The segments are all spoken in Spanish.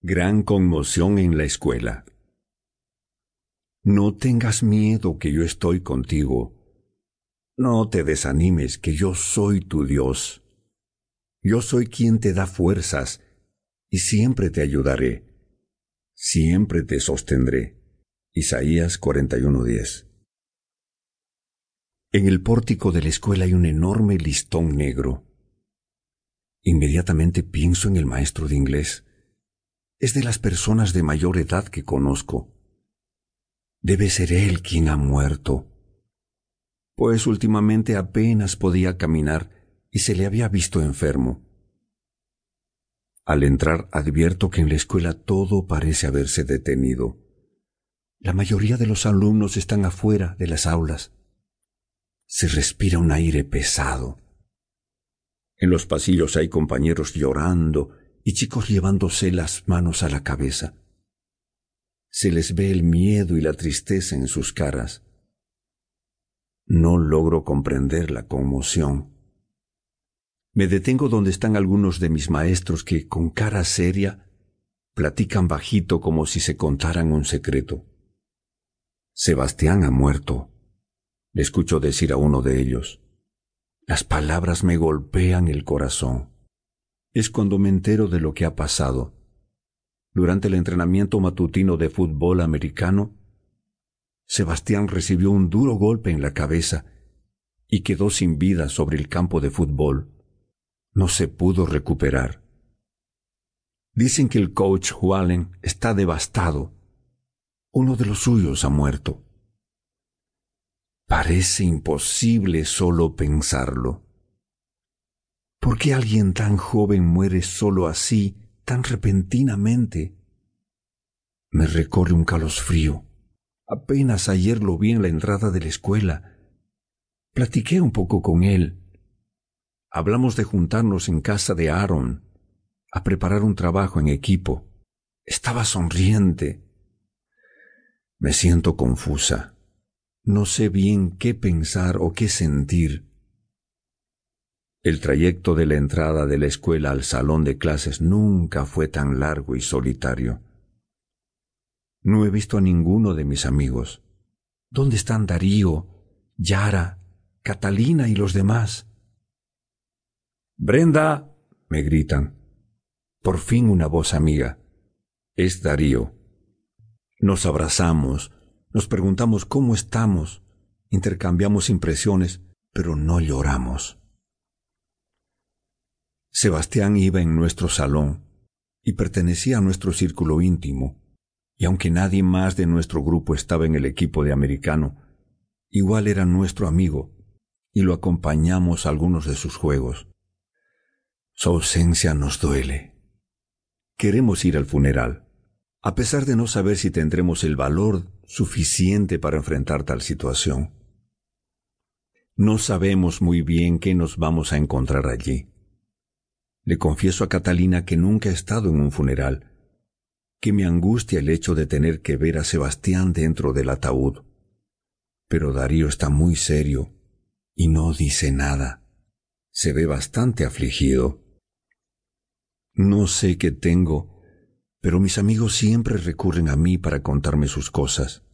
Gran conmoción en la escuela. No tengas miedo que yo estoy contigo. No te desanimes que yo soy tu Dios. Yo soy quien te da fuerzas y siempre te ayudaré. Siempre te sostendré. Isaías 41:10 En el pórtico de la escuela hay un enorme listón negro. Inmediatamente pienso en el maestro de inglés. Es de las personas de mayor edad que conozco. Debe ser él quien ha muerto. Pues últimamente apenas podía caminar y se le había visto enfermo. Al entrar advierto que en la escuela todo parece haberse detenido. La mayoría de los alumnos están afuera de las aulas. Se respira un aire pesado. En los pasillos hay compañeros llorando y chicos llevándose las manos a la cabeza. Se les ve el miedo y la tristeza en sus caras. No logro comprender la conmoción. Me detengo donde están algunos de mis maestros que, con cara seria, platican bajito como si se contaran un secreto. Sebastián ha muerto, le escucho decir a uno de ellos. Las palabras me golpean el corazón es cuando me entero de lo que ha pasado. Durante el entrenamiento matutino de fútbol americano, Sebastián recibió un duro golpe en la cabeza y quedó sin vida sobre el campo de fútbol. No se pudo recuperar. Dicen que el coach Wallen está devastado. Uno de los suyos ha muerto. Parece imposible solo pensarlo. ¿Por qué alguien tan joven muere solo así, tan repentinamente? Me recorre un calosfrío. Apenas ayer lo vi en la entrada de la escuela. Platiqué un poco con él. Hablamos de juntarnos en casa de Aaron a preparar un trabajo en equipo. Estaba sonriente. Me siento confusa. No sé bien qué pensar o qué sentir. El trayecto de la entrada de la escuela al salón de clases nunca fue tan largo y solitario. No he visto a ninguno de mis amigos. ¿Dónde están Darío, Yara, Catalina y los demás? Brenda, me gritan. Por fin una voz amiga. Es Darío. Nos abrazamos, nos preguntamos cómo estamos, intercambiamos impresiones, pero no lloramos. Sebastián iba en nuestro salón y pertenecía a nuestro círculo íntimo, y aunque nadie más de nuestro grupo estaba en el equipo de americano, igual era nuestro amigo y lo acompañamos a algunos de sus juegos. Su ausencia nos duele. Queremos ir al funeral, a pesar de no saber si tendremos el valor suficiente para enfrentar tal situación. No sabemos muy bien qué nos vamos a encontrar allí. Le confieso a Catalina que nunca he estado en un funeral, que me angustia el hecho de tener que ver a Sebastián dentro del ataúd. Pero Darío está muy serio y no dice nada. Se ve bastante afligido. No sé qué tengo, pero mis amigos siempre recurren a mí para contarme sus cosas.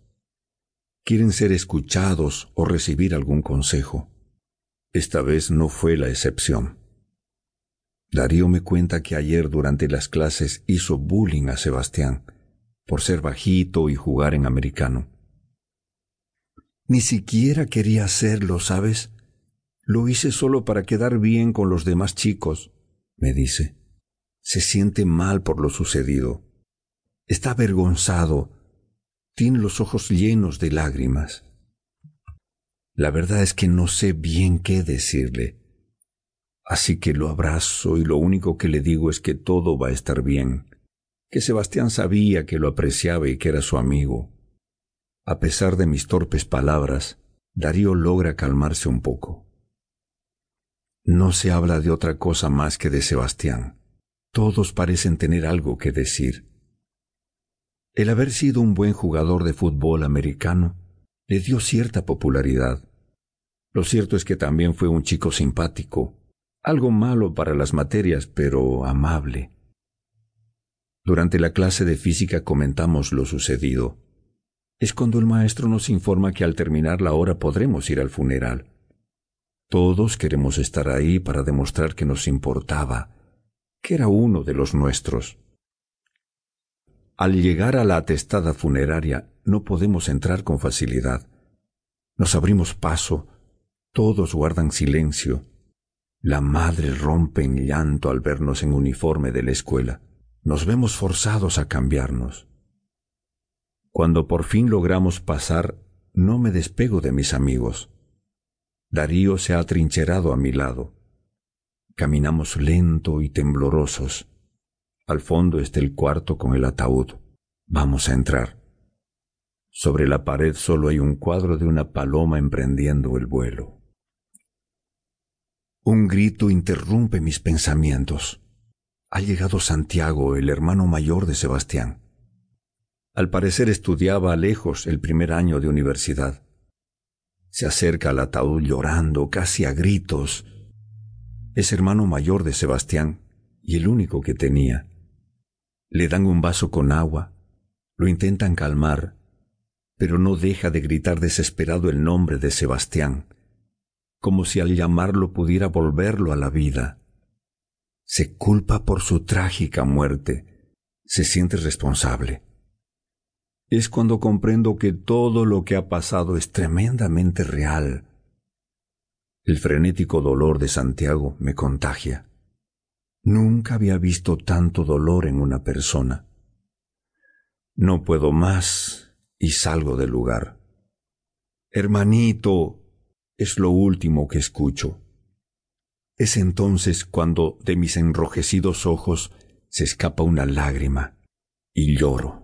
Quieren ser escuchados o recibir algún consejo. Esta vez no fue la excepción. Darío me cuenta que ayer durante las clases hizo bullying a Sebastián por ser bajito y jugar en americano. Ni siquiera quería hacerlo, ¿sabes? Lo hice solo para quedar bien con los demás chicos, me dice. Se siente mal por lo sucedido. Está avergonzado. Tiene los ojos llenos de lágrimas. La verdad es que no sé bien qué decirle. Así que lo abrazo y lo único que le digo es que todo va a estar bien, que Sebastián sabía que lo apreciaba y que era su amigo. A pesar de mis torpes palabras, Darío logra calmarse un poco. No se habla de otra cosa más que de Sebastián. Todos parecen tener algo que decir. El haber sido un buen jugador de fútbol americano le dio cierta popularidad. Lo cierto es que también fue un chico simpático, algo malo para las materias, pero amable. Durante la clase de física comentamos lo sucedido. Es cuando el maestro nos informa que al terminar la hora podremos ir al funeral. Todos queremos estar ahí para demostrar que nos importaba, que era uno de los nuestros. Al llegar a la atestada funeraria no podemos entrar con facilidad. Nos abrimos paso, todos guardan silencio. La madre rompe en llanto al vernos en uniforme de la escuela. Nos vemos forzados a cambiarnos. Cuando por fin logramos pasar, no me despego de mis amigos. Darío se ha atrincherado a mi lado. Caminamos lento y temblorosos. Al fondo está el cuarto con el ataúd. Vamos a entrar. Sobre la pared solo hay un cuadro de una paloma emprendiendo el vuelo. Un grito interrumpe mis pensamientos. Ha llegado Santiago, el hermano mayor de Sebastián. Al parecer estudiaba lejos el primer año de universidad. Se acerca al ataúd llorando, casi a gritos. Es hermano mayor de Sebastián y el único que tenía. Le dan un vaso con agua, lo intentan calmar, pero no deja de gritar desesperado el nombre de Sebastián, como si al llamarlo pudiera volverlo a la vida. Se culpa por su trágica muerte, se siente responsable. Es cuando comprendo que todo lo que ha pasado es tremendamente real. El frenético dolor de Santiago me contagia. Nunca había visto tanto dolor en una persona. No puedo más y salgo del lugar. Hermanito, es lo último que escucho. Es entonces cuando de mis enrojecidos ojos se escapa una lágrima y lloro.